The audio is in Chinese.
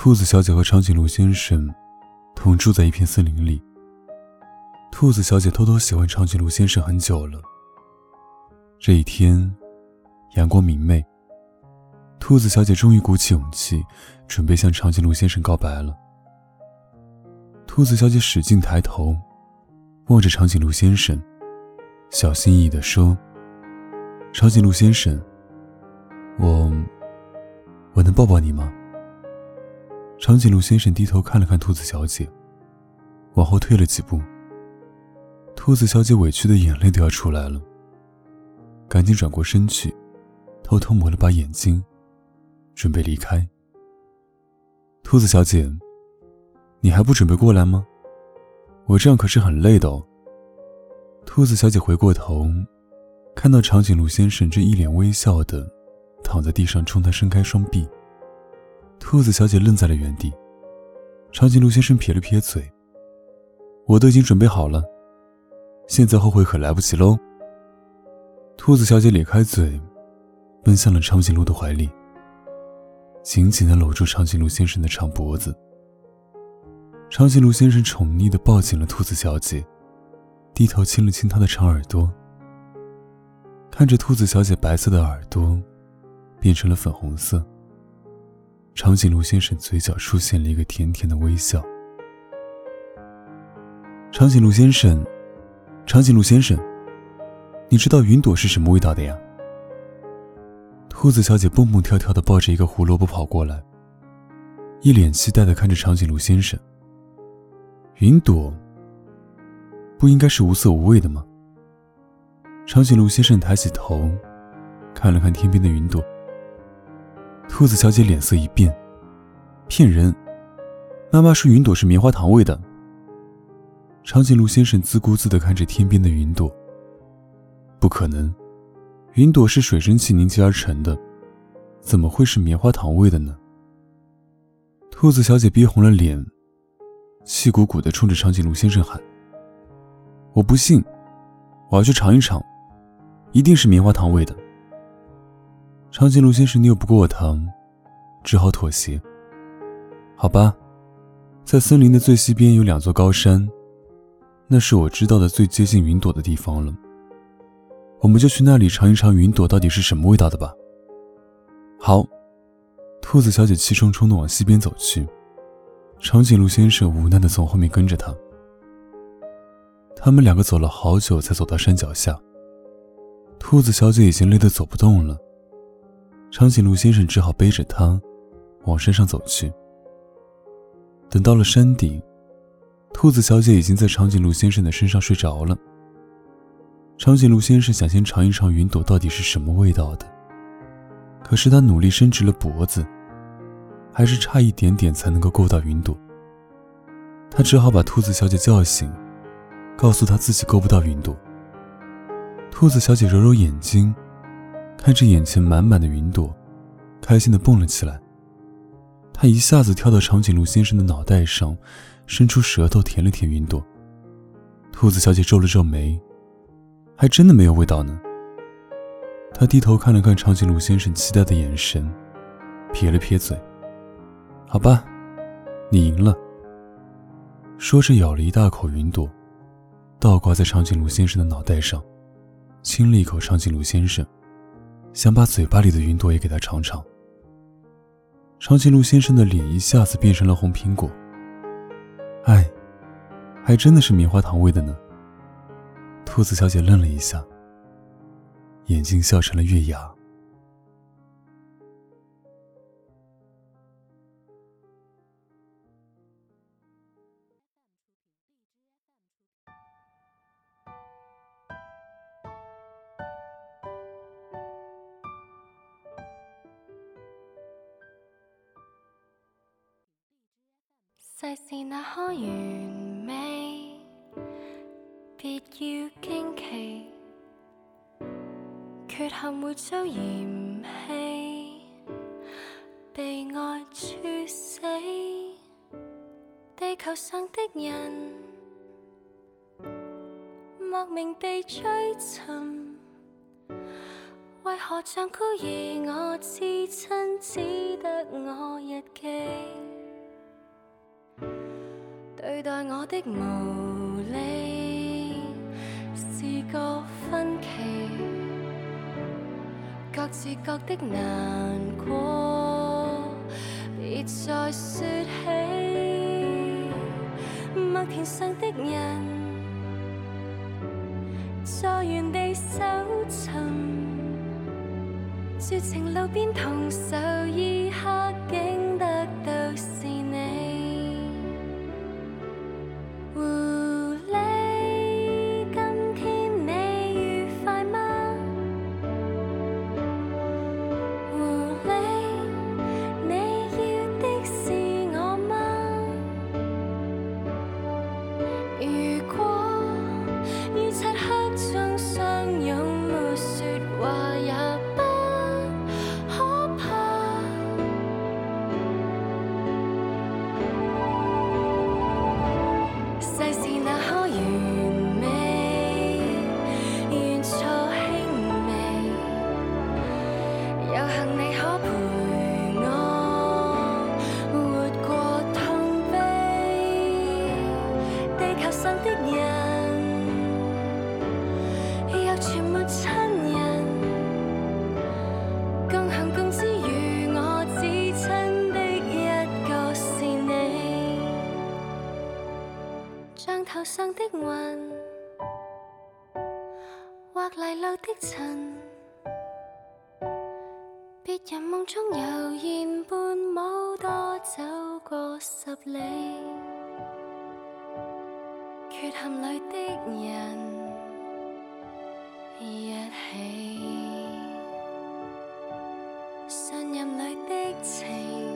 兔子小姐和长颈鹿先生同住在一片森林里。兔子小姐偷偷喜欢长颈鹿先生很久了。这一天，阳光明媚，兔子小姐终于鼓起勇气，准备向长颈鹿先生告白了。兔子小姐使劲抬头，望着长颈鹿先生，小心翼翼的说：“长颈鹿先生，我，我能抱抱你吗？”长颈鹿先生低头看了看兔子小姐，往后退了几步。兔子小姐委屈的眼泪都要出来了，赶紧转过身去，偷偷抹了把眼睛，准备离开。兔子小姐，你还不准备过来吗？我这样可是很累的哦。兔子小姐回过头，看到长颈鹿先生正一脸微笑的躺在地上，冲她伸开双臂。兔子小姐愣在了原地，长颈鹿先生撇了撇嘴：“我都已经准备好了，现在后悔可来不及喽。”兔子小姐咧开嘴，奔向了长颈鹿的怀里，紧紧地搂住长颈鹿先生的长脖子。长颈鹿先生宠溺地抱紧了兔子小姐，低头亲了亲她的长耳朵，看着兔子小姐白色的耳朵变成了粉红色。长颈鹿先生嘴角出现了一个甜甜的微笑。长颈鹿先生，长颈鹿先生，你知道云朵是什么味道的呀？兔子小姐蹦蹦跳跳的抱着一个胡萝卜跑过来，一脸期待的看着长颈鹿先生。云朵不应该是无色无味的吗？长颈鹿先生抬起头，看了看天边的云朵。兔子小姐脸色一变，骗人！妈妈说云朵是棉花糖味的。长颈鹿先生自顾自地看着天边的云朵，不可能，云朵是水蒸气凝结而成的，怎么会是棉花糖味的呢？兔子小姐憋红了脸，气鼓鼓地冲着长颈鹿先生喊：“我不信！我要去尝一尝，一定是棉花糖味的。”长颈鹿先生拗不过我疼，只好妥协。好吧，在森林的最西边有两座高山，那是我知道的最接近云朵的地方了。我们就去那里尝一尝云朵到底是什么味道的吧。好，兔子小姐气冲冲的往西边走去，长颈鹿先生无奈的从后面跟着他。他们两个走了好久才走到山脚下，兔子小姐已经累得走不动了。长颈鹿先生只好背着它，往山上走去。等到了山顶，兔子小姐已经在长颈鹿先生的身上睡着了。长颈鹿先生想先尝一尝云朵到底是什么味道的，可是他努力伸直了脖子，还是差一点点才能够够到云朵。他只好把兔子小姐叫醒，告诉她自己够不到云朵。兔子小姐揉揉眼睛。看着眼前满满的云朵，开心地蹦了起来。他一下子跳到长颈鹿先生的脑袋上，伸出舌头舔了舔云朵。兔子小姐皱了皱眉，还真的没有味道呢。她低头看了看长颈鹿先生期待的眼神，撇了撇嘴：“好吧，你赢了。”说着咬了一大口云朵，倒挂在长颈鹿先生的脑袋上，亲了一口长颈鹿先生。想把嘴巴里的云朵也给他尝尝。长颈鹿先生的脸一下子变成了红苹果。哎，还真的是棉花糖味的呢。兔子小姐愣了一下，眼睛笑成了月牙。世事哪可完美，别要惊奇。缺陷会遭嫌弃，被爱处死。地球上的人，莫名地追寻，为何像孤儿？我至亲，只得我日记。对待我的无理，是个分歧，各自各的难过，别再说起。麦田上的人，在原地搜寻，绝情路边同手。全没亲人，更行共知与我至亲的一个是你。像头上的云，或遗路的尘，别人梦中悠然伴舞，多走个十里。缺憾里的人。一起，信任里的情。